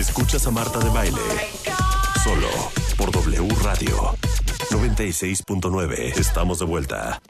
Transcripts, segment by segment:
Escuchas a Marta de Baile. Solo por W Radio 96.9. Estamos de vuelta.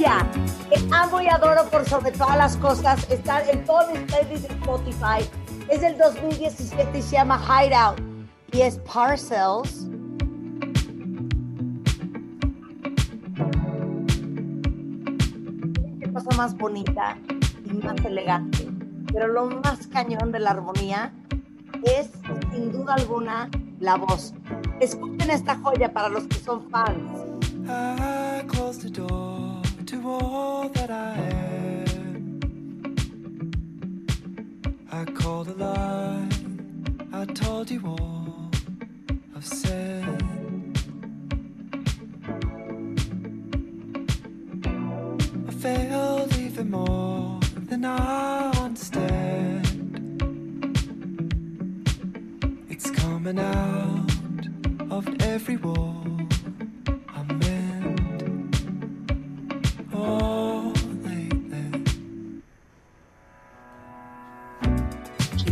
que amo y adoro por sobre todas las cosas. Está en todos mis playlists de Spotify. Es del 2017 y se llama Hideout. Y es Parcels. Qué cosa más bonita y más elegante. Pero lo más cañón de la armonía es, sin duda alguna, la voz. Escuchen esta joya para los que son fans.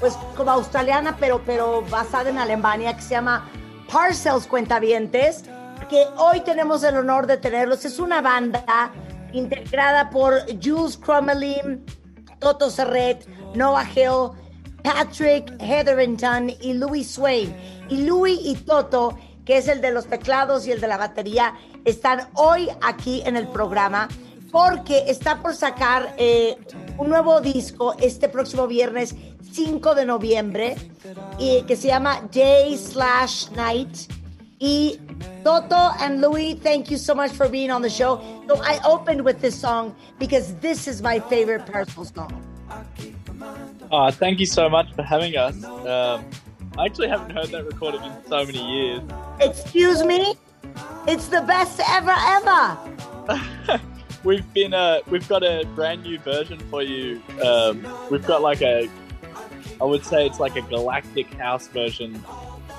pues como australiana, pero, pero basada en Alemania, que se llama Parcels Cuentavientes, que hoy tenemos el honor de tenerlos. Es una banda integrada por Jules Cromelin, Toto Serret, Noah Hill, Patrick Hetherington y Louis Swain. Y Louis y Toto, que es el de los teclados y el de la batería, están hoy aquí en el programa porque está por sacar eh, un nuevo disco este próximo viernes 5 de noviembre y que se llama Day Slash Night. Y Toto and Louis, thank you so much for being on the show. So I opened with this song because this is my favorite personal song. Oh, thank you so much for having us. Um, I actually haven't heard that recording in so many years. Excuse me? It's the best ever, ever. we've been uh, we've got a brand new version for you. Um, we've got like a, I would say it's like a galactic house version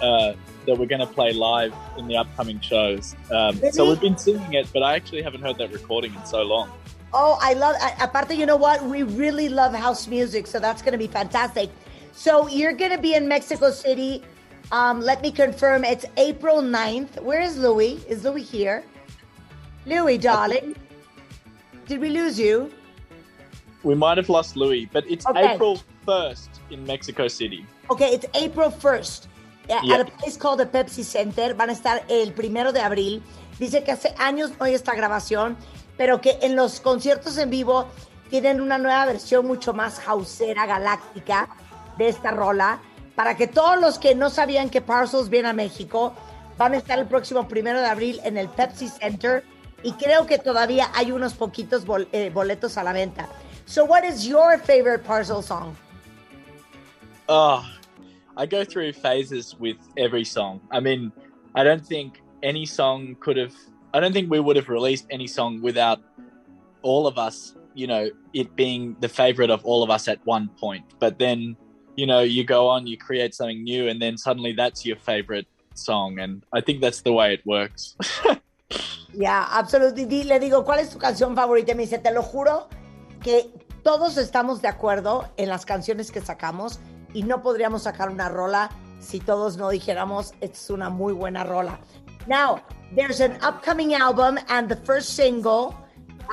uh, that we're going to play live in the upcoming shows. Um, so we've been singing it, but I actually haven't heard that recording in so long. Oh, I love. Aparte, you know what? We really love house music, so that's going to be fantastic. So you're going to be in Mexico City. Um, let me confirm. It's April 9th. Where is Louis? Is Louis here? Louis, darling. Did we lose you? We might have lost Louis, but it's April 1st in Mexico City. Okay, it's April 1st. Yeah, At a place called the Pepsi Center. Van a estar el primero de abril. Dice que hace años no hay esta grabación, pero que en los conciertos en vivo tienen una nueva versión mucho más hausera, galáctica de esta rola. Para que todos los que no sabían que Parcels viene a México, van a estar el próximo primero de abril en el Pepsi Center y creo que todavía hay unos poquitos bol eh, boletos a la venta. So, what is your favorite parcel song? Oh, I go through phases with every song. I mean, I don't think any song could have, I don't think we would have released any song without all of us, you know, it being the favorite of all of us at one point. But then, you know, you go on, you create something new, and then suddenly that's your favorite song. And I think that's the way it works. Ya, absolutamente. le digo, ¿cuál es tu canción favorita? me dice, te lo juro que todos estamos de acuerdo en las canciones que sacamos y no podríamos sacar una rola si todos no dijéramos, es una muy buena rola. Now, there's an upcoming album and the first single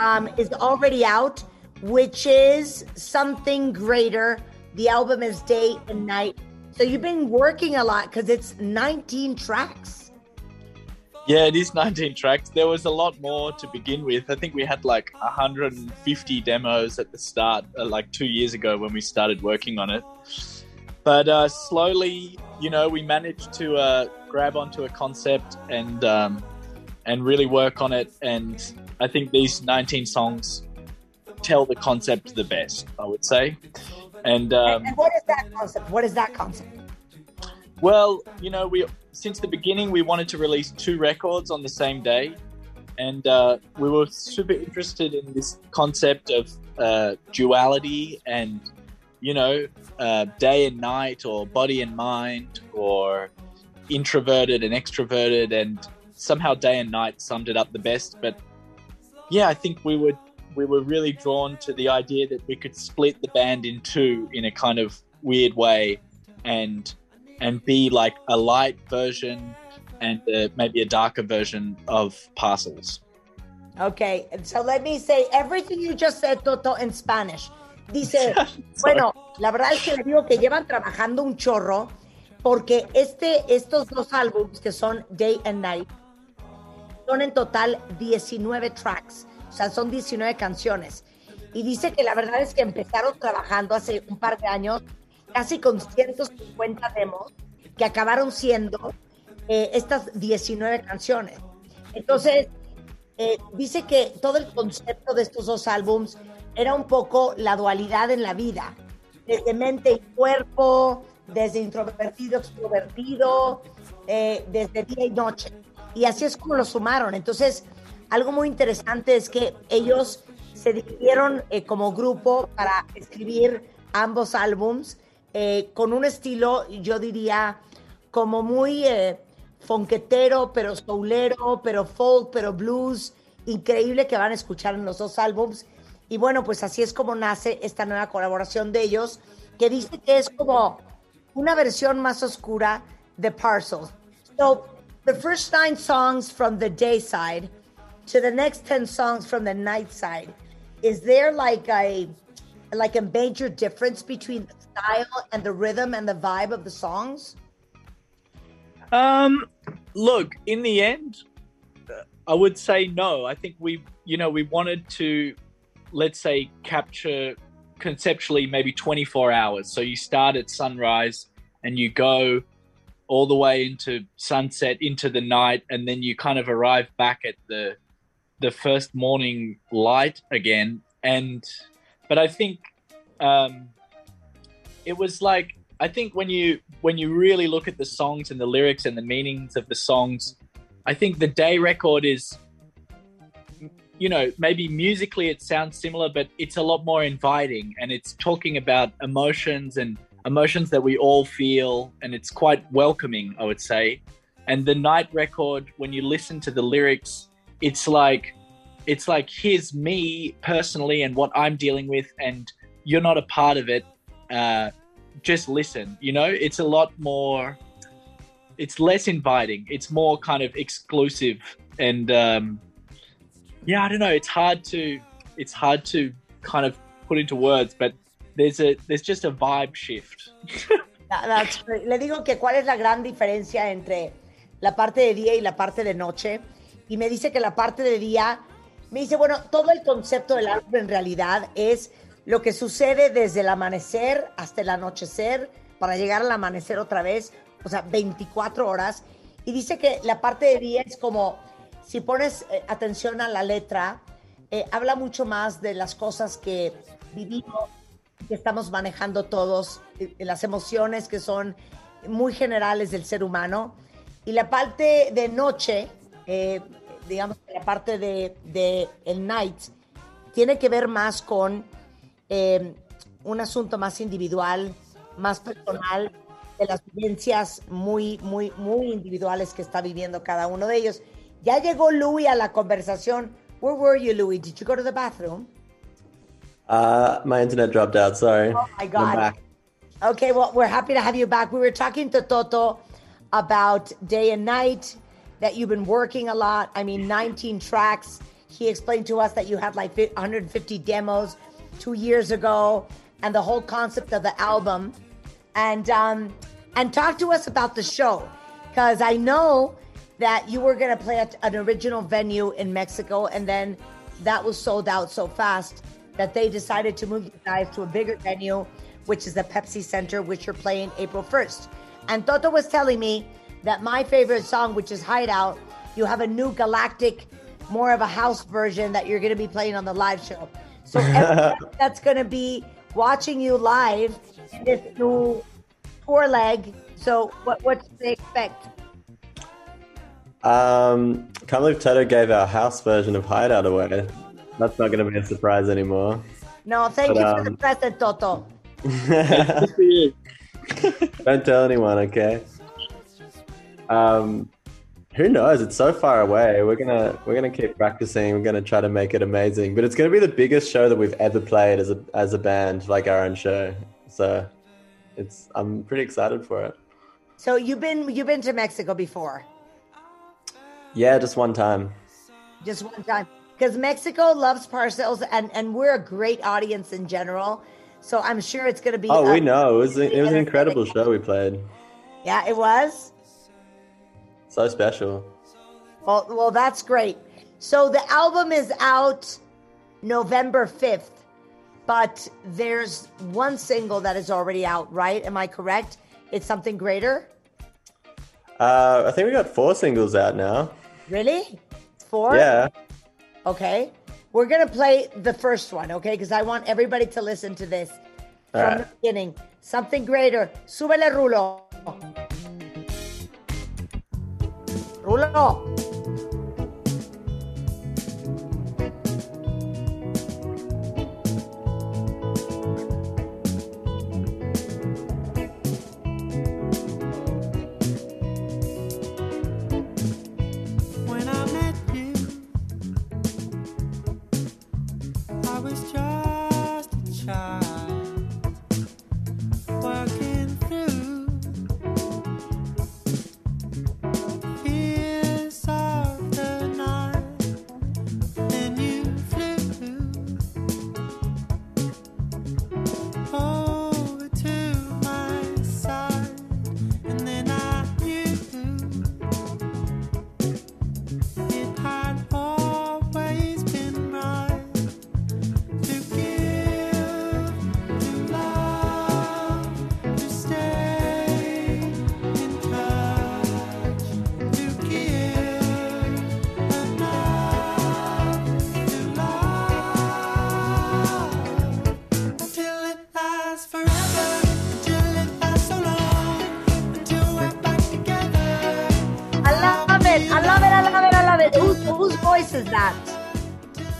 um, is already out, which is Something Greater. The album is Day and Night. So you've been working a lot because it's 19 tracks. Yeah, it is 19 tracks. There was a lot more to begin with. I think we had like 150 demos at the start, uh, like two years ago when we started working on it. But uh, slowly, you know, we managed to uh, grab onto a concept and um, and really work on it. And I think these 19 songs tell the concept the best, I would say. And, um, and what is that concept? What is that concept? Well, you know, we since the beginning, we wanted to release two records on the same day, and uh, we were super interested in this concept of uh, duality and you know uh, day and night or body and mind or introverted and extroverted and somehow day and night summed it up the best but yeah i think we would we were really drawn to the idea that we could split the band in two in a kind of weird way and and be like a light version and uh, maybe a darker version of parcels. Okay, so let me say everything you just said, Toto, in Spanish. Dice, bueno, la verdad es que le digo que llevan trabajando un chorro porque este, estos dos álbumes que son Day and Night son en total 19 tracks, o sea, son 19 canciones. Y dice que la verdad es que empezaron trabajando hace un par de años casi con 150 demos que acabaron siendo eh, estas 19 canciones. Entonces, eh, dice que todo el concepto de estos dos álbums era un poco la dualidad en la vida, desde mente y cuerpo, desde introvertido, extrovertido, eh, desde día y noche. Y así es como lo sumaron. Entonces, algo muy interesante es que ellos se dividieron como grupo para escribir ambos álbums eh, con un estilo, yo diría, como muy eh, fonquetero, pero soulero, pero folk, pero blues. Increíble que van a escuchar en los dos álbums. Y bueno, pues así es como nace esta nueva colaboración de ellos, que dice que es como una versión más oscura de Parcel. So, the first nine songs from the day side to the next ten songs from the night side, is there like a, like a major difference between the style and the rhythm and the vibe of the songs? Um, look, in the end, uh, I would say no. I think we, you know, we wanted to, let's say, capture conceptually maybe 24 hours. So you start at sunrise and you go all the way into sunset, into the night, and then you kind of arrive back at the the first morning light again. And but I think um, it was like I think when you when you really look at the songs and the lyrics and the meanings of the songs, I think the day record is you know, maybe musically it sounds similar, but it's a lot more inviting and it's talking about emotions and emotions that we all feel and it's quite welcoming, I would say. And the night record, when you listen to the lyrics, it's like it's like here's me personally and what I'm dealing with and you're not a part of it uh, just listen. You know, it's a lot more. It's less inviting. It's more kind of exclusive, and um, yeah, I don't know. It's hard to it's hard to kind of put into words, but there's a there's just a vibe shift. That's, le digo que cuál es la gran diferencia entre la parte de día y la parte de noche, y me dice que la parte de día me dice bueno todo el concepto del álbum en realidad es lo que sucede desde el amanecer hasta el anochecer, para llegar al amanecer otra vez, o sea, 24 horas. Y dice que la parte de día es como, si pones eh, atención a la letra, eh, habla mucho más de las cosas que vivimos, que estamos manejando todos, eh, las emociones que son muy generales del ser humano. Y la parte de noche, digamos, la parte de, de el night, tiene que ver más con Em, un asunto más individual, más personal, de las vivencias muy, muy, muy individuales que está viviendo cada uno de ellos. Ya llegó Louis a la conversación. Where were you, Louis? Did you go to the bathroom? Uh, my internet dropped out. Sorry. Oh my god. Okay, well, we're happy to have you back. We were talking to Toto about day and night that you've been working a lot. I mean, 19 tracks. He explained to us that you had like 150 demos. two years ago and the whole concept of the album and um, and talk to us about the show because I know that you were going to play at an original venue in Mexico and then that was sold out so fast that they decided to move you guys to a bigger venue, which is the Pepsi Center, which you're playing April 1st. And Toto was telling me that my favorite song, which is Hideout, you have a new galactic, more of a house version that you're going to be playing on the live show. So that's going to be watching you live in this new tour leg. So what what do they expect? Um, can't believe Toto gave our house version of Hideout away. That's not going to be a surprise anymore. No, thank but, you for the um, present, Toto. Don't tell anyone, okay? Um, who knows? It's so far away. We're gonna we're gonna keep practicing. We're gonna try to make it amazing. But it's gonna be the biggest show that we've ever played as a as a band, like our own show. So it's I'm pretty excited for it. So you've been you've been to Mexico before? Yeah, just one time. Just one time. Because Mexico loves parcels and, and we're a great audience in general. So I'm sure it's gonna be Oh, a, we know. It was it was an incredible show we played. Yeah, it was. So special. Well, well, that's great. So the album is out November 5th, but there's one single that is already out, right? Am I correct? It's something greater? Uh, I think we got four singles out now. Really? Four? Yeah. Okay. We're going to play the first one, okay? Because I want everybody to listen to this All from right. the beginning. Something greater. Súbele, Rulo. 哦。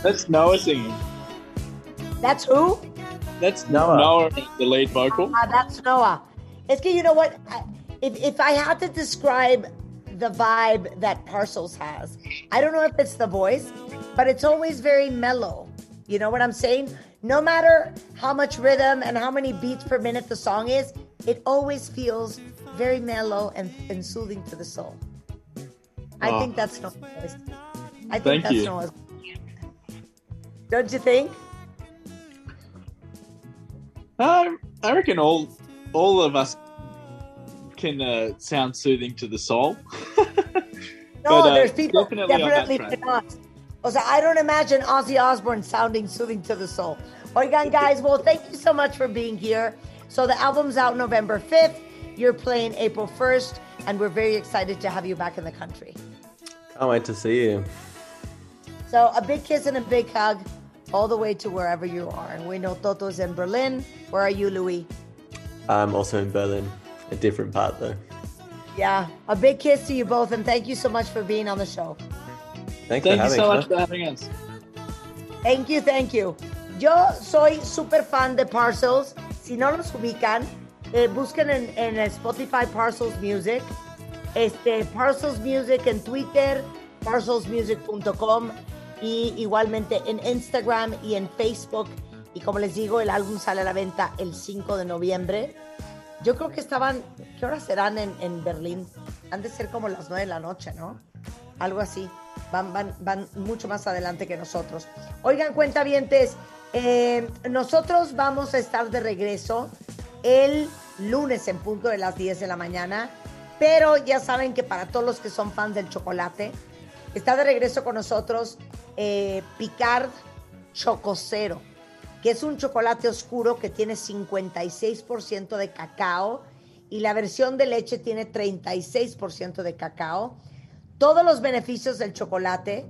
That's Noah singing. That's who? That's Noah. Noah, the lead vocal. Uh, that's Noah. It's you know what? If if I had to describe the vibe that Parcels has, I don't know if it's the voice, but it's always very mellow. You know what I'm saying? No matter how much rhythm and how many beats per minute the song is, it always feels very mellow and, and soothing to the soul. I oh. think that's Noah's. I think Thank that's you. Noah's. Don't you think? Um, I reckon all all of us can uh, sound soothing to the soul. no, but, uh, there's people definitely, definitely I don't imagine Ozzy Osbourne sounding soothing to the soul. Oigan, guys, well, thank you so much for being here. So the album's out November 5th. You're playing April 1st, and we're very excited to have you back in the country. Can't wait to see you. So a big kiss and a big hug all the way to wherever you are. And we know Toto's in Berlin. Where are you, Louis? I'm also in Berlin, a different part though. Yeah, a big kiss to you both, and thank you so much for being on the show. Thanks thank you so us. much for having us. Thank you, thank you. Yo soy super fan de Parcels. Si no los ubican, eh, busquen en, en Spotify Parcels Music, este, Parcels Music en Twitter, parcelsmusic.com. y igualmente en Instagram y en Facebook. Y como les digo, el álbum sale a la venta el 5 de noviembre. Yo creo que estaban, ¿qué horas serán en, Berlín? Han de ser como las 9 de la noche, ¿no? Algo así. Van, van, van mucho más adelante que nosotros. Oigan, cuentavientes, eh, nosotros vamos a estar de regreso el lunes en punto de las 10 de la mañana. Pero ya saben que para todos los que son fans del chocolate, Está de regreso con nosotros eh, Picard Chococero, que es un chocolate oscuro que tiene 56% de cacao y la versión de leche tiene 36% de cacao. Todos los beneficios del chocolate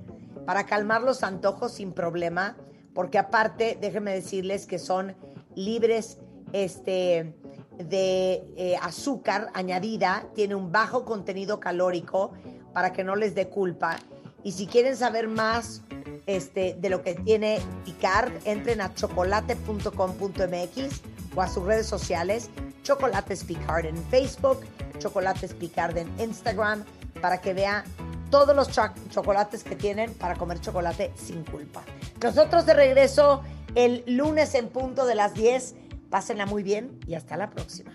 para calmar los antojos sin problema, porque aparte, déjenme decirles que son libres este, de eh, azúcar añadida, tiene un bajo contenido calórico para que no les dé culpa y si quieren saber más este, de lo que tiene Picard, entren a chocolate.com.mx o a sus redes sociales, Chocolates Picard en Facebook, Chocolates Picard en Instagram, para que vea todos los chocolates que tienen para comer chocolate sin culpa. Nosotros de regreso el lunes en punto de las 10. Pásenla muy bien y hasta la próxima.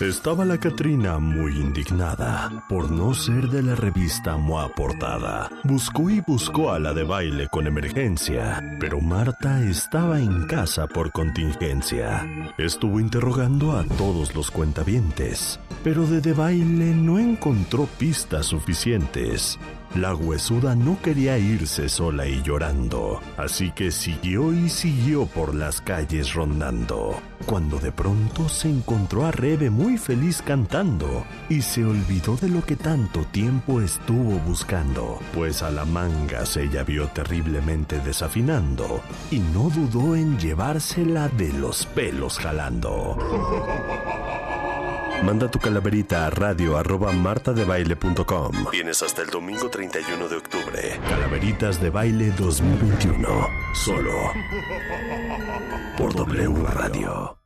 Estaba la Catrina muy indignada por no ser de la revista MOA portada. Buscó y buscó a la de baile con emergencia, pero Marta estaba en casa por contingencia. Estuvo interrogando a todos los cuentavientes, pero de de baile no encontró pistas suficientes. La huesuda no quería irse sola y llorando, así que siguió y siguió por las calles rondando, cuando de pronto se encontró a Rebe muy feliz cantando y se olvidó de lo que tanto tiempo estuvo buscando, pues a la manga se ella vio terriblemente desafinando y no dudó en llevársela de los pelos jalando. Manda tu calaverita a radio arroba martadebaile.com. Tienes hasta el domingo 31 de octubre. Calaveritas de Baile 2021. Solo por W Radio.